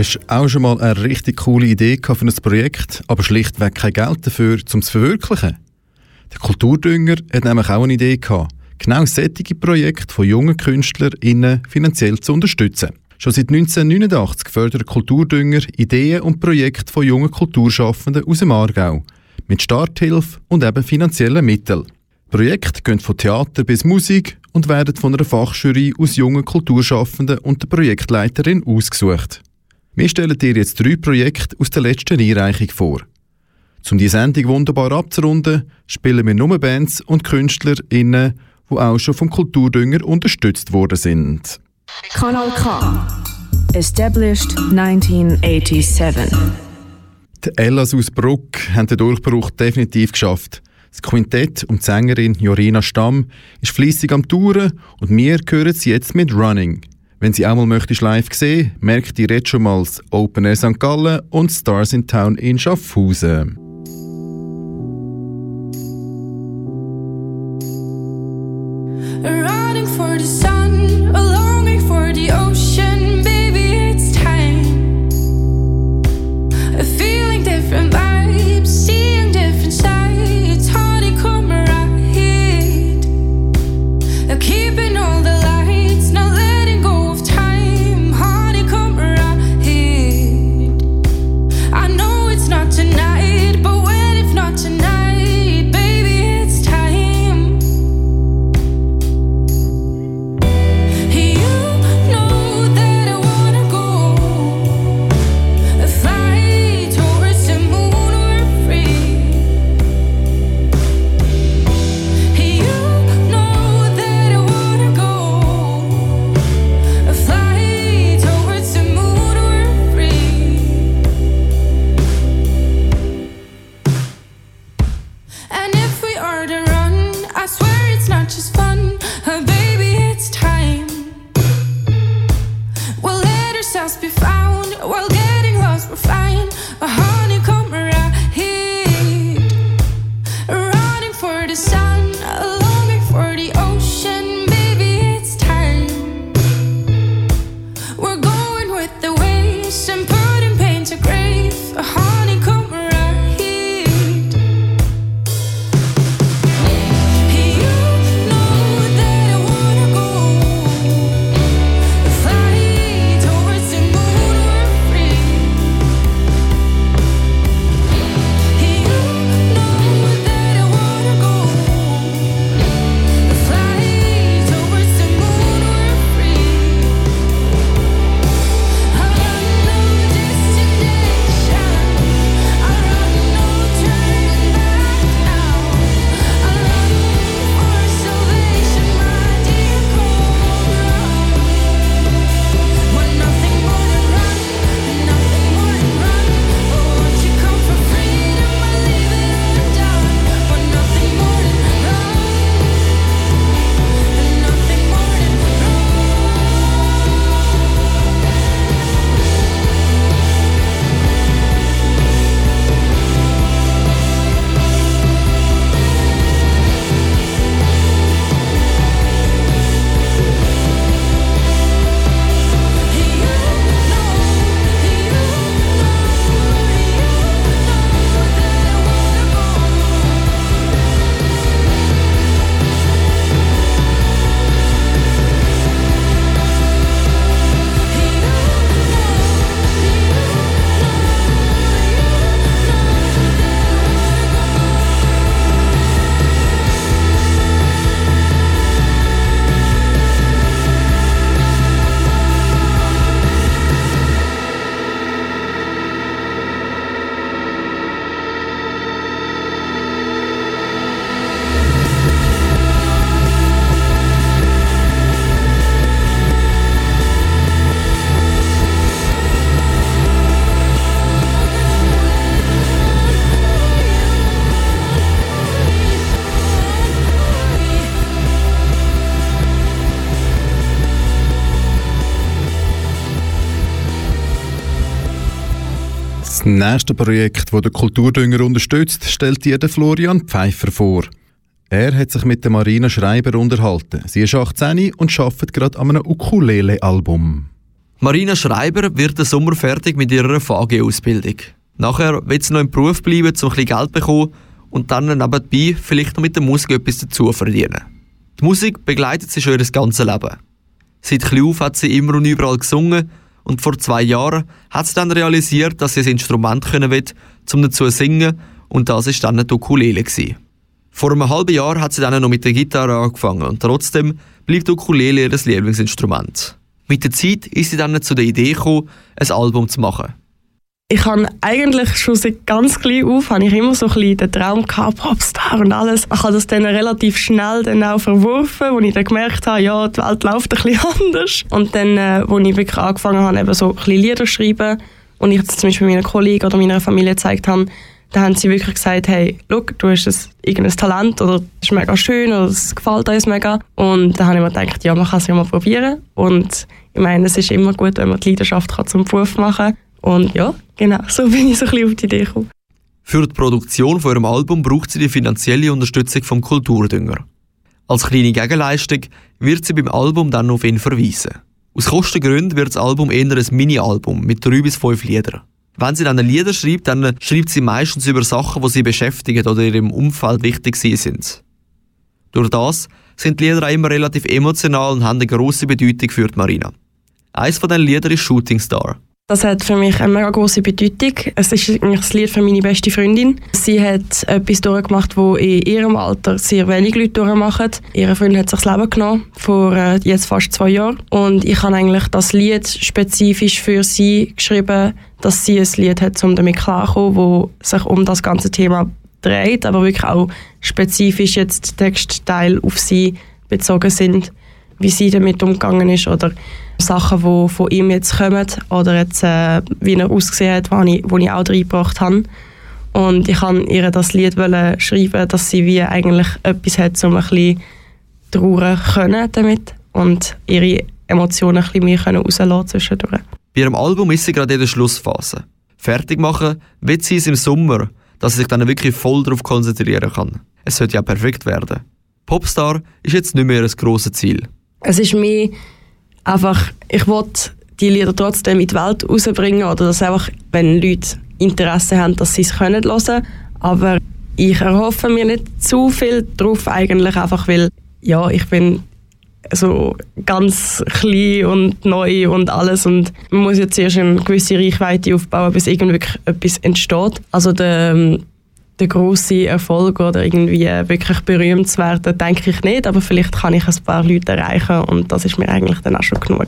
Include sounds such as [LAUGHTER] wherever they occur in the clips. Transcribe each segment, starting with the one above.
Hast du auch schon mal eine richtig coole Idee für ein Projekt, aber schlichtweg kein Geld dafür, um es zu verwirklichen? Der Kulturdünger hat nämlich auch eine Idee gehabt, genau solche Projekte von jungen KünstlerInnen finanziell zu unterstützen. Schon seit 1989 fördert Kulturdünger Ideen und Projekte von jungen Kulturschaffenden aus dem Aargau mit Starthilfe und eben finanziellen Mitteln. Projekte gehen von Theater bis Musik und werden von einer Fachjury aus jungen Kulturschaffenden und der Projektleiterin ausgesucht. Wir stellen dir jetzt drei Projekte aus der letzten Einreichung vor. Um die Sendung wunderbar abzurunden, spielen wir nur Bands und KünstlerInnen, die auch schon vom Kulturdünger unterstützt worden sind. Kanal K. Established 1987. Die Ellas aus Bruck haben den Durchbruch definitiv geschafft. Das Quintett und die Sängerin Jorina Stamm ist fließig am Touren und wir hören sie jetzt mit Running. Wenn sie einmal möchtest live sehen, merkt ihr jetzt schon mal das Open Air St. Gallen und Stars in Town in Schaffhausen. Nächste Projekt, das der Kulturdünger unterstützt, stellt dir Florian Pfeiffer vor. Er hat sich mit der Marina Schreiber unterhalten. Sie ist 18 und arbeitet gerade an einem Ukulele-Album. Marina Schreiber wird im Sommer fertig mit ihrer VG-Ausbildung. Nachher wird sie noch im Beruf bleiben, um ein bisschen Geld zu bekommen und dann nebenbei vielleicht noch mit der Musik etwas dazu verdienen. Die Musik begleitet sie schon ihr ganzes Leben. Seit klein auf hat sie immer und überall gesungen und vor zwei Jahren hat sie dann realisiert, dass sie ein Instrument können will, um dazu zu singen und das ist dann eine Ukulele gewesen. Vor einem halben Jahr hat sie dann noch mit der Gitarre angefangen und trotzdem blieb die Ukulele ihr Lieblingsinstrument. Mit der Zeit ist sie dann zu der Idee gekommen, ein Album zu machen. Ich habe eigentlich schon seit ganz klein auf habe ich immer so ein bisschen den Traum gehabt, Popstar und alles. Ich habe das dann relativ schnell dann auch verworfen, wo ich dann gemerkt habe, ja, die Welt läuft ein bisschen [LAUGHS] anders. Und dann, äh, wo ich wirklich angefangen habe, eben so ein bisschen Lieder zu schreiben und ich das zum Beispiel meinen Kollegen oder meiner Familie gezeigt habe, da haben sie wirklich gesagt, hey, schau, du hast ein, irgendein Talent oder das ist mega schön oder es gefällt uns mega. Und da habe ich mir gedacht, ja, man kann es ja mal probieren. Und ich meine, es ist immer gut, wenn man die Leidenschaft kann zum Beruf machen kann. Und ja, genau, so bin ich so ein bisschen auf die Idee gekommen. Für die Produktion von ihrem Album braucht sie die finanzielle Unterstützung vom Kulturdünger. Als kleine Gegenleistung wird sie beim Album dann auf ihn verweisen. Aus Kostengründen wird das Album eher ein Mini-Album mit drei bis fünf Liedern. Wenn sie dann Lieder schreibt, dann schreibt sie meistens über Sachen, die sie beschäftigen oder ihrem Umfeld wichtig sind. Durch das sind die Lieder auch immer relativ emotional und haben eine grosse Bedeutung für Marina. Eines von diesen Liedern ist Shooting Star. Das hat für mich eine mega große Bedeutung. Es ist eigentlich das Lied für meine beste Freundin. Sie hat etwas durchgemacht, wo in ihrem Alter sehr wenig Leute durchmachen. Ihre Freundin hat sich das Leben genommen vor äh, jetzt fast zwei Jahren und ich habe eigentlich das Lied spezifisch für sie geschrieben, dass sie ein Lied hat, um damit klarzukommen, wo sich um das ganze Thema dreht, aber wirklich auch spezifisch jetzt Textteil auf sie bezogen sind, wie sie damit umgegangen ist oder Sachen, die von ihm jetzt kommen oder jetzt, äh, wie er ausgesehen hat, die ich, ich auch reingebracht habe. Und ich wollte ihr das Lied schreiben, dass sie wie eigentlich etwas hat, um ein bisschen trauern können damit und ihre Emotionen ein bisschen mehr rauslassen zwischendurch. Bei ihrem Album ist sie gerade in der Schlussphase. Fertig machen wird sie es im Sommer, dass sie sich dann wirklich voll darauf konzentrieren kann. Es sollte ja perfekt werden. Popstar ist jetzt nicht mehr ein grosses Ziel. Es ist mehr einfach, ich wollte die Lieder trotzdem in die Welt rausbringen oder dass einfach, wenn Leute Interesse haben, dass sie es hören können. Aber ich erhoffe mir nicht zu viel drauf eigentlich einfach, weil ja, ich bin so ganz klein und neu und alles und man muss jetzt erst eine gewisse Reichweite aufbauen, bis irgendwie etwas entsteht. Also der, der große Erfolg oder irgendwie wirklich berühmt zu werden, denke ich nicht, aber vielleicht kann ich ein paar Leute erreichen und das ist mir eigentlich dann auch schon genug.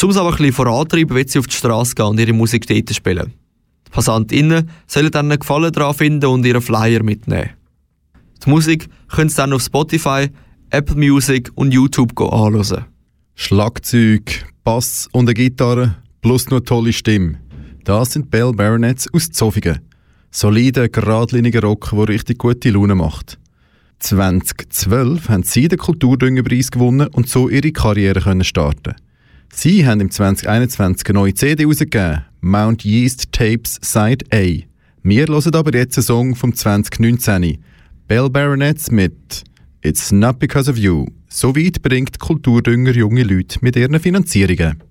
Um es aber ein bisschen vorantreiben, wird sie auf die Straße gehen und ihre Musik dort spielen. Die PassantInnen sollen dann einen Gefallen daran finden und ihren Flyer mitnehmen. Die Musik können sie dann auf Spotify, Apple Music und YouTube anhören. Schlagzeug, Bass und eine Gitarre plus eine tolle Stimme. Das sind Bell Baronets aus Zofingen. Solider, geradliniger Rock, der richtig gute Laune macht. 2012 haben sie den Kulturdüngerpreis gewonnen und so ihre Karriere können starten. Sie haben im 2021 eine neue CD herausgegeben, Mount Yeast Tapes Side A. Wir hören aber jetzt einen Song vom 2019, Bell Baronets mit It's Not Because of You. So weit bringt Kulturdünger junge Leute mit ihren Finanzierungen.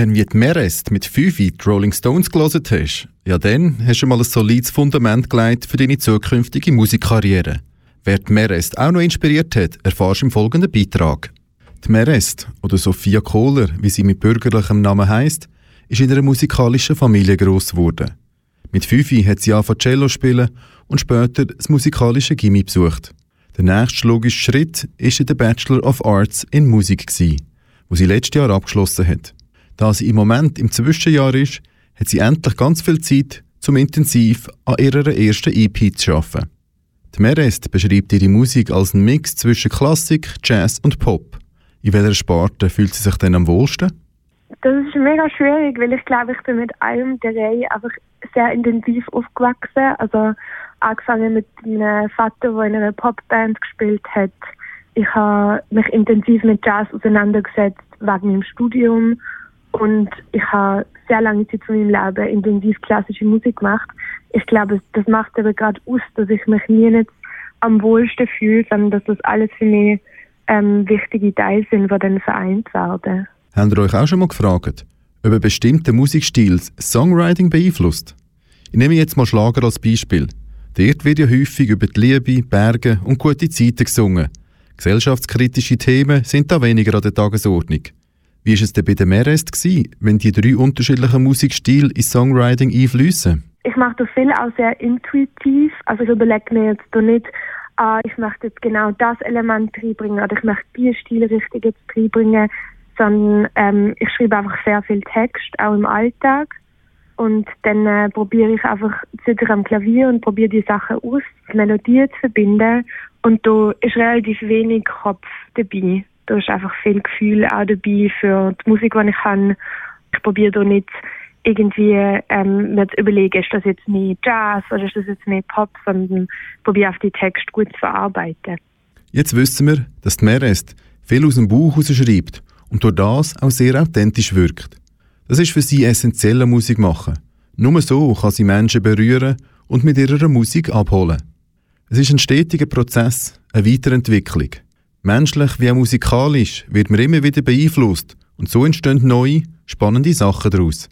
Wenn wie die Merest mit 5 die Rolling Stones gelesen hast, ja dann hast du mal ein solides Fundament gelegt für deine zukünftige Musikkarriere. Wer die Merest auch noch inspiriert hat, erfährst du im folgenden Beitrag. Die Merest, oder Sophia Kohler, wie sie mit bürgerlichem Namen heisst, ist in einer musikalischen Familie gross geworden. Mit 5 hat sie angefangen Cello spielen und später das musikalische Gimmi besucht. Der nächste logische Schritt war der Bachelor of Arts in Musik, gewesen, wo sie letztes Jahr abgeschlossen hat. Da sie im Moment im Zwischenjahr ist, hat sie endlich ganz viel Zeit, zum intensiv an ihrer ersten EP zu arbeiten. Die Merest beschreibt ihre Musik als einen Mix zwischen Klassik, Jazz und Pop. In welcher Sparte fühlt sie sich denn am wohlsten? Das ist mega schwierig, weil ich glaube, ich bin mit allem drei einfach sehr intensiv aufgewachsen. Also angefangen mit meinem Vater, der in einer Popband gespielt hat. Ich habe mich intensiv mit Jazz auseinandergesetzt wegen meinem Studium und ich habe sehr lange Zeit von meinem Leben intensiv klassische Musik gemacht. Ich glaube, das macht aber gerade aus, dass ich mich nie nicht am wohlsten fühle, sondern dass das alles für mich ähm, wichtige Teile sind, die dann vereint werden. Habt ihr euch auch schon mal gefragt, ob ein bestimmter Musikstil Songwriting beeinflusst? Ich nehme jetzt mal Schlager als Beispiel. Dort wird ja häufig über die Liebe, Berge und gute Zeiten gesungen. Gesellschaftskritische Themen sind da weniger an der Tagesordnung. Wie war es denn bei der Merest, wenn die drei unterschiedlichen Musikstile ins Songwriting einfließen? Ich mache das viel auch sehr intuitiv. Also ich überlege mir jetzt nicht, ah, ich möchte jetzt genau das Element reinbringen oder ich möchte die Stilrichtung jetzt reinbringen, sondern ähm, ich schreibe einfach sehr viel Text, auch im Alltag. Und dann äh, probiere ich einfach, sitze am Klavier und probiere die Sachen aus, Melodien zu verbinden. Und da ist relativ wenig Kopf dabei da ist einfach viel Gefühl auch dabei für die Musik, die ich kann. Ich probiere da nicht irgendwie ähm, mir zu überlegen, ist das jetzt mehr Jazz oder ist das jetzt mehr Pop, sondern probiere auf die Text gut zu verarbeiten. Jetzt wissen wir, dass die Merest viel aus dem Buch schreibt und durch das auch sehr authentisch wirkt. Das ist für sie essentielle Musik machen. Nur so kann sie Menschen berühren und mit ihrer Musik abholen. Es ist ein stetiger Prozess, eine Weiterentwicklung. Menschlich wie auch musikalisch wird man immer wieder beeinflusst und so entstehen neue, spannende Sachen daraus.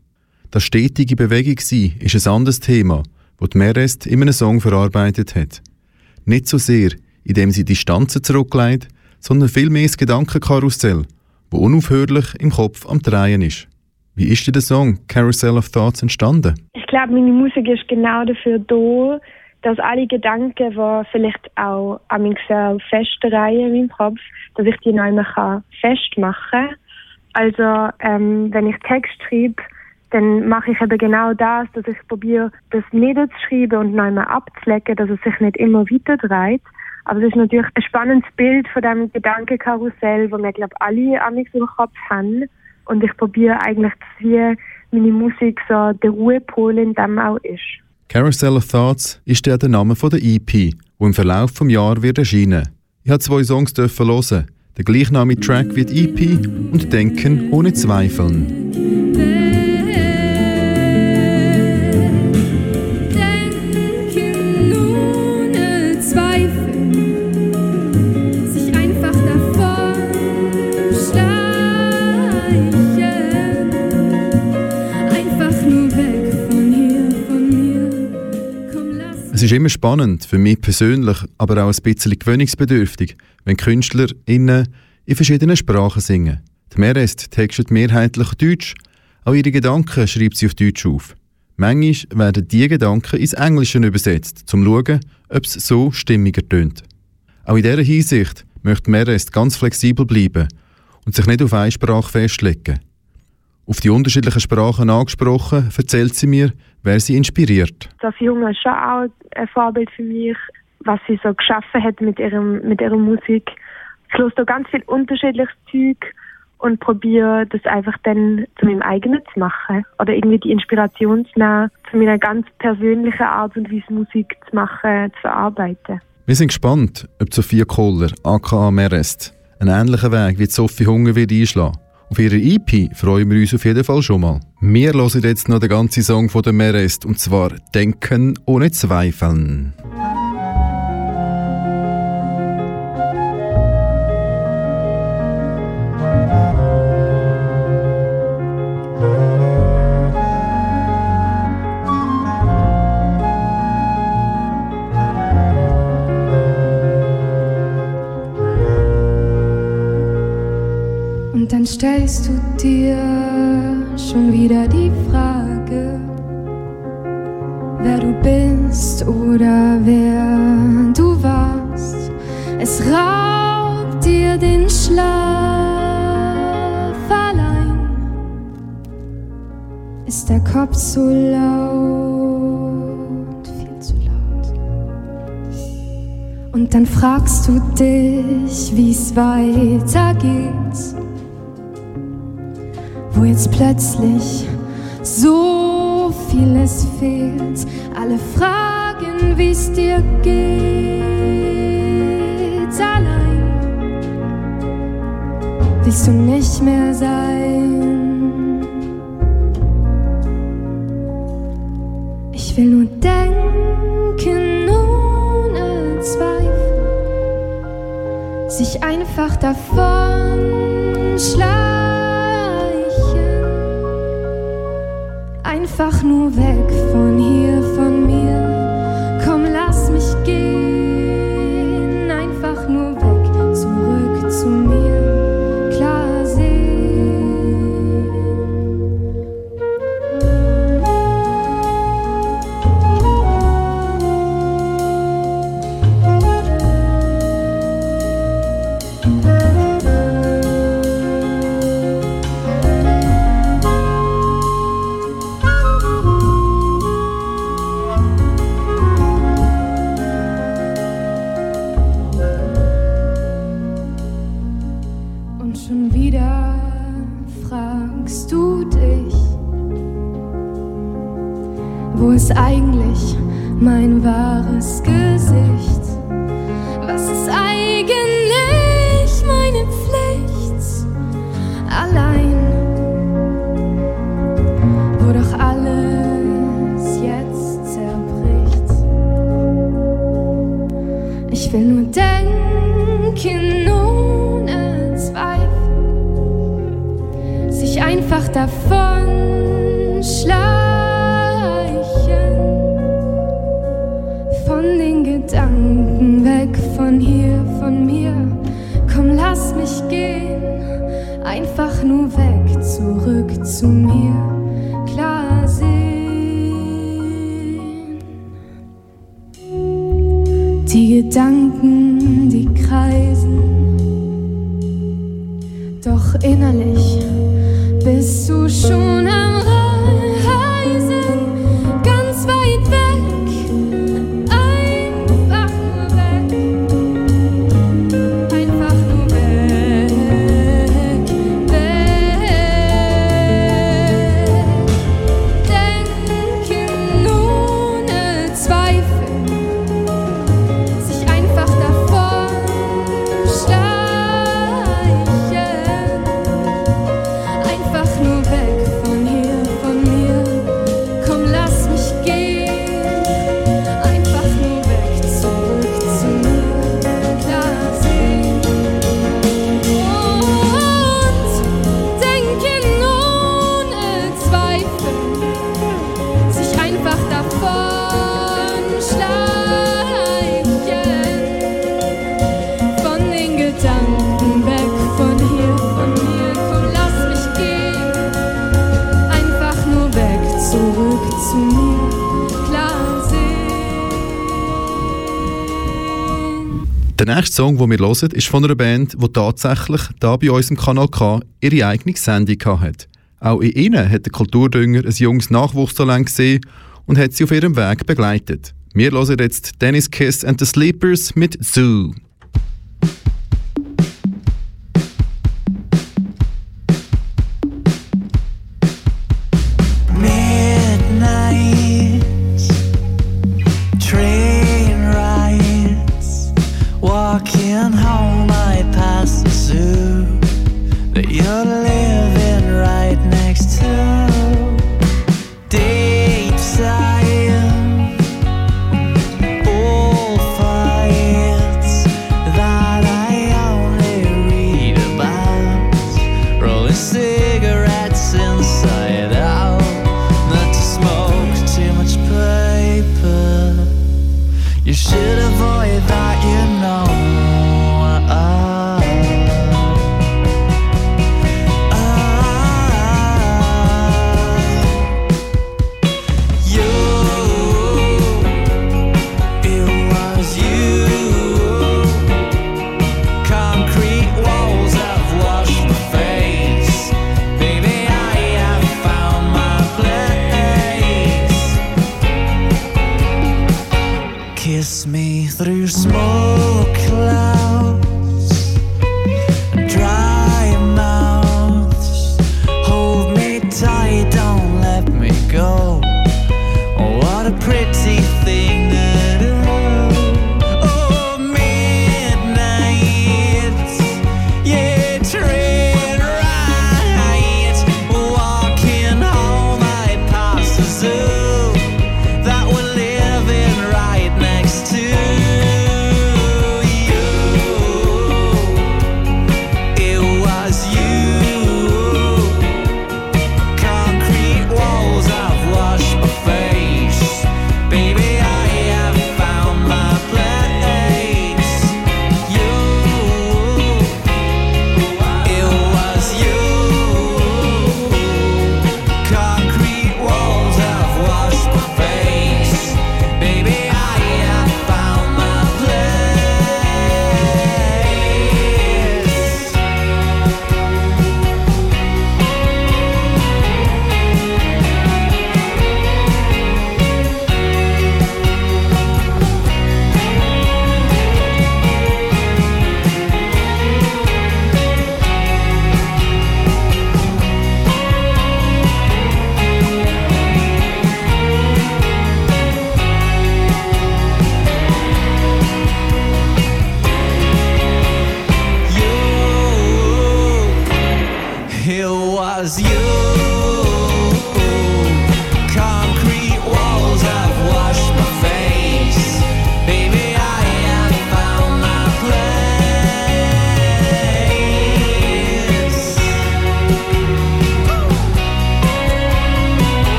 Das stetige Bewegung sein ist ein anderes Thema, das Merest in einem Song verarbeitet hat. Nicht so sehr, indem sie Distanzen zurücklegt, sondern vielmehr das Gedankenkarussell, wo unaufhörlich im Kopf am Drehen ist. Wie ist dir der Song Carousel of Thoughts entstanden? Ich glaube, meine Musik ist genau dafür da, dass alle Gedanken, die vielleicht auch an mich sehr festreihen in meinem Kopf, dass ich die noch einmal festmachen kann. Also ähm, wenn ich Text schreibe, dann mache ich eben genau das, dass ich probiere, das niederzuschreiben und einmal abzulegen, dass es sich nicht immer weiter dreht. Aber es ist natürlich ein spannendes Bild von dem Gedankenkarussell, wo wir, glaube alle an mich im Kopf haben. Und ich probiere eigentlich, dass wie meine Musik so der Ruhepol in dem auch ist. Carousel of Thoughts ist der, Name der EP, die im Verlauf des Jahres wird erscheinen. Ich habe zwei Songs dürfen hören. Der gleichnamige Track wird EP und Denken ohne Zweifeln. Es ist immer spannend, für mich persönlich, aber auch ein bisschen gewöhnungsbedürftig, wenn KünstlerInnen in verschiedenen Sprachen singen. Die Merest textet mehrheitlich Deutsch, auch ihre Gedanken schreibt sie auf Deutsch auf. Manchmal werden diese Gedanken ins Englische übersetzt, um zu schauen, ob es so stimmiger tönt. Auch in dieser Hinsicht möchte Merest ganz flexibel bleiben und sich nicht auf eine Sprache festlegen. Auf die unterschiedlichen Sprachen angesprochen, erzählt sie mir, wer sie inspiriert. Sophie Junge ist schon auch ein Vorbild für mich, was sie so geschaffen hat mit, ihrem, mit ihrer Musik. Ich höre da ganz viel unterschiedliches Zeug und probiere das einfach dann zu meinem eigenen zu machen. Oder irgendwie die Inspiration zu nehmen, zu meiner ganz persönlichen Art und Weise Musik zu machen, zu verarbeiten. Wir sind gespannt, ob Sophia Kohler, aka Merest, einen ähnlichen Weg wie Sophie Hunger wird einschlagen. Auf ihrer EP freuen wir uns auf jeden Fall schon mal. Wir hören jetzt noch den ganzen Song von der Merest und zwar Denken ohne Zweifeln. Stellst du dir schon wieder die Frage, wer du bist oder wer du warst. Es raubt dir den Schlaf allein. Ist der Kopf so laut, viel zu laut. Und dann fragst du dich, wie's weitergeht wo jetzt plötzlich so vieles fehlt. Alle fragen, wie es dir geht. Allein willst du nicht mehr sein. Ich will nur denken ohne Zweifel, sich einfach davon schlagen. Einfach nur weg von hier, von nächste Song, den wir hören, ist von einer Band, die tatsächlich da bei uns im Kanal K ihre eigene Sendung hatte. Auch in ihnen hat der Kulturdünger ein junges Nachwuchstalent gesehen und hat sie auf ihrem Weg begleitet. Wir hören jetzt Dennis Kiss and the Sleepers mit Zoo.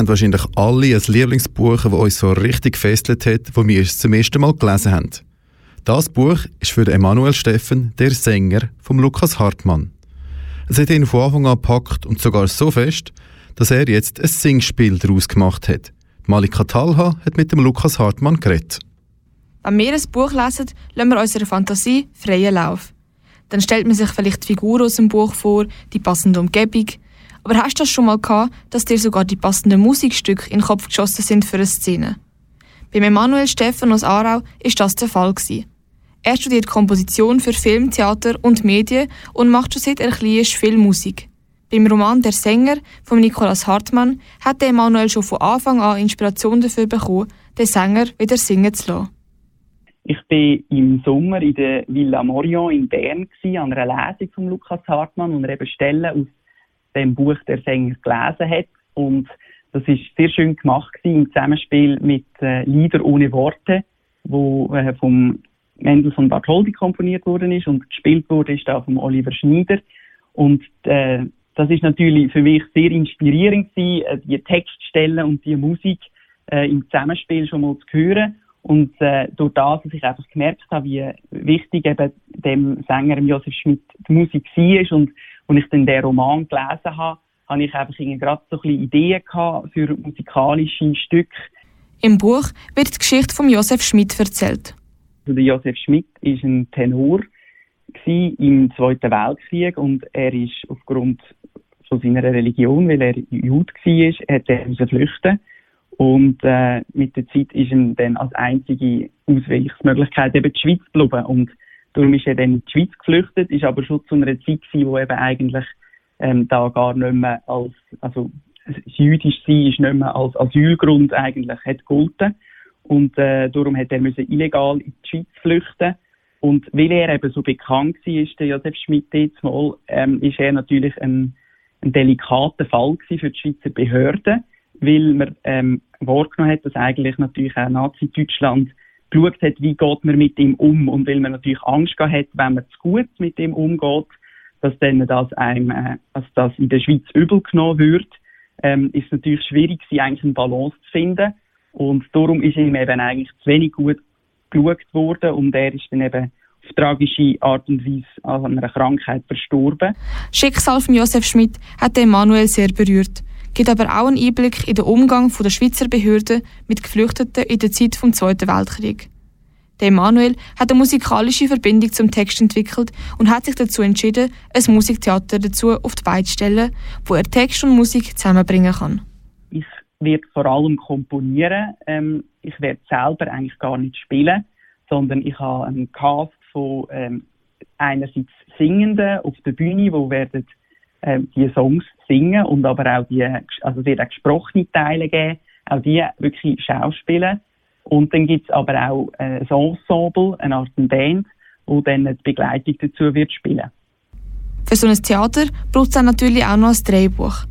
Haben wahrscheinlich alle ein Lieblingsbuch, das uns so richtig gefesselt hat, wo wir es zum ersten Mal gelesen haben. Das Buch ist für Emanuel Steffen, der Sänger, vom Lukas Hartmann. Es hat ihn von Anfang an gepackt und sogar so fest, dass er jetzt ein Singspiel daraus gemacht hat. Malika Talha hat mit dem Lukas Hartmann geredet. Wenn wir ein Buch lesen, lassen wir unserer Fantasie freien Lauf. Dann stellt man sich vielleicht die Figur aus dem Buch vor, die passende Umgebung. Aber hast du das schon mal gehabt, dass dir sogar die passenden Musikstücke in den Kopf geschossen sind für eine Szene? Beim Emanuel Steffen aus Aarau ist das der Fall. Er studiert Komposition für Film, Theater und Medien und macht schon seit er klein ist viel Musik. Beim Roman Der Sänger von Nikolaus Hartmann hat Emanuel schon von Anfang an Inspiration dafür bekommen, den Sänger wieder singen zu lassen. Ich war im Sommer in der Villa Morion in Bern an einer Lesung von Lukas Hartmann, und eben Stellen aus dem Buch der Sänger gelesen hat. Und das ist sehr schön gemacht gewesen, im Zusammenspiel mit äh, Lieder ohne Worte, wo äh, vom Mendel von Bartholdy komponiert worden ist und gespielt wurde ist da vom Oliver Schneider. Und äh, das ist natürlich für mich sehr inspirierend gewesen, äh, die Textstellen und die Musik äh, im Zusammenspiel schon mal zu hören. Und äh, durch das, dass ich einfach gemerkt habe, wie wichtig eben dem Sänger Josef Schmidt die Musik war und als ich dann den Roman gelesen habe, habe ich einfach gerade so ein bisschen Ideen gehabt für musikalische Stücke. Im Buch wird die Geschichte von Josef Schmidt erzählt. Also der Josef Schmidt ist ein Tenor im Zweiten Weltkrieg und er ist aufgrund von seiner Religion, weil er Jude war, hat er müssen flüchten und äh, mit der Zeit ist ihm dann als einzige Ausweichsmöglichkeit eben die Schweiz geblieben. Und darum ist er dann in die Schweiz geflüchtet, ist aber schon zu einer Zeit gewesen, wo eben eigentlich ähm, da gar nicht mehr als, also jüdisch sein ist nicht mehr als Asylgrund eigentlich hat gegolten und äh, darum hat er müssen illegal in die Schweiz flüchten. Und weil er eben so bekannt war, ist der Josef Schmidt jetzt mal, ähm, ist er natürlich ein, ein delikater Fall für die Schweizer Behörden, weil man ähm, wahrgenommen hat, dass eigentlich natürlich auch Nazi-Deutschland geschaut hat, wie geht man mit ihm um. Und weil man natürlich Angst gehabt hat, wenn man zu gut mit ihm umgeht, dass dann das einem, äh, dass das in der Schweiz übel genommen wird, ähm, ist natürlich schwierig, sie eigentlich eine Balance zu finden. Und darum ist ihm eben eigentlich zu wenig gut geschaut worden und er ist dann eben auf tragische Art und Weise an einer Krankheit verstorben. Schicksal von Josef Schmidt hat Emanuel sehr berührt, gibt aber auch einen Einblick in den Umgang der Schweizer Behörden mit Geflüchteten in der Zeit des Zweiten Weltkrieg. Der Emanuel hat eine musikalische Verbindung zum Text entwickelt und hat sich dazu entschieden, ein Musiktheater dazu auf die Beine zu stellen, wo er Text und Musik zusammenbringen kann. Ich werde vor allem komponieren. Ähm, ich werde selber eigentlich gar nicht spielen, sondern ich habe einen Cast von ähm, einerseits Singenden auf der Bühne, wo werden ähm, die Songs singen und aber auch die, also es wird auch gesprochene Teile geben, auch die wirklich schauspielen. Und dann gibt es aber auch äh, ein Ensemble, eine Art Band, wo dann die Begleitung dazu wird spielen. Für so ein Theater braucht es dann natürlich auch noch ein Drehbuch.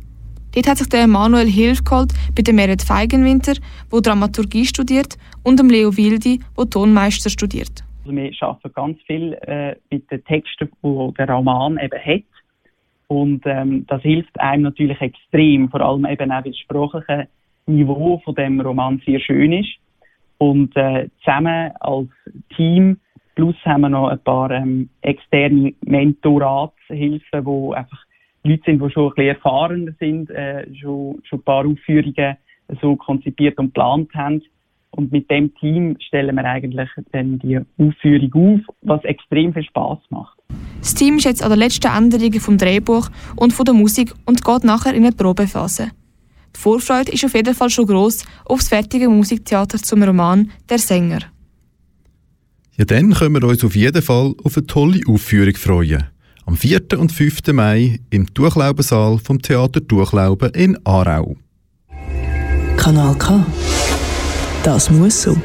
Dort hat sich der Emanuel Hilfe geholt bei dem Merit Feigenwinter, wo Dramaturgie studiert, und dem Leo Wildi, wo Tonmeister studiert. Also wir arbeiten ganz viel äh, mit den Texten, die der Roman eben hat. Und ähm, das hilft einem natürlich extrem, vor allem eben auch, weil das sprachliche Niveau von dem Roman sehr schön ist. Und äh, zusammen als Team, plus haben wir noch ein paar ähm, externe Mentoratshilfen, wo einfach Leute sind, die schon ein bisschen erfahrener sind, äh, schon, schon ein paar Aufführungen so konzipiert und geplant haben. Und mit dem Team stellen wir eigentlich dann die Aufführung auf, was extrem viel Spaß macht. Das Team ist jetzt an der letzten Änderung vom Drehbuch und von der Musik und geht nachher in eine Probephase. Die Vorfreude ist auf jeden Fall schon gross auf das fertige Musiktheater zum Roman Der Sänger. Ja, dann können wir uns auf jeden Fall auf eine tolle Aufführung freuen. Am 4. und 5. Mai im Durchlaubensaal vom Theater Durchlauben in Aarau. Kanal K. Das muss so.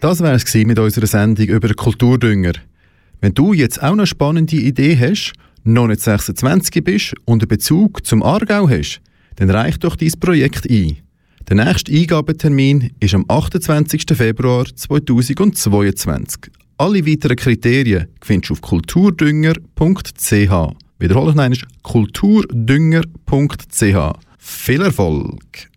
Das wäre es mit unserer Sendung über Kulturdünger. Wenn du jetzt auch eine spannende Idee hast, noch nicht 26 bist und einen Bezug zum Aargau hast, dann reich doch dein Projekt ein. Der nächste Eingabetermin ist am 28. Februar 2022. Alle weiteren Kriterien findest du auf kulturdünger.ch. Wiederhole ich noch einmal, kulturdünger.ch. Viel Erfolg!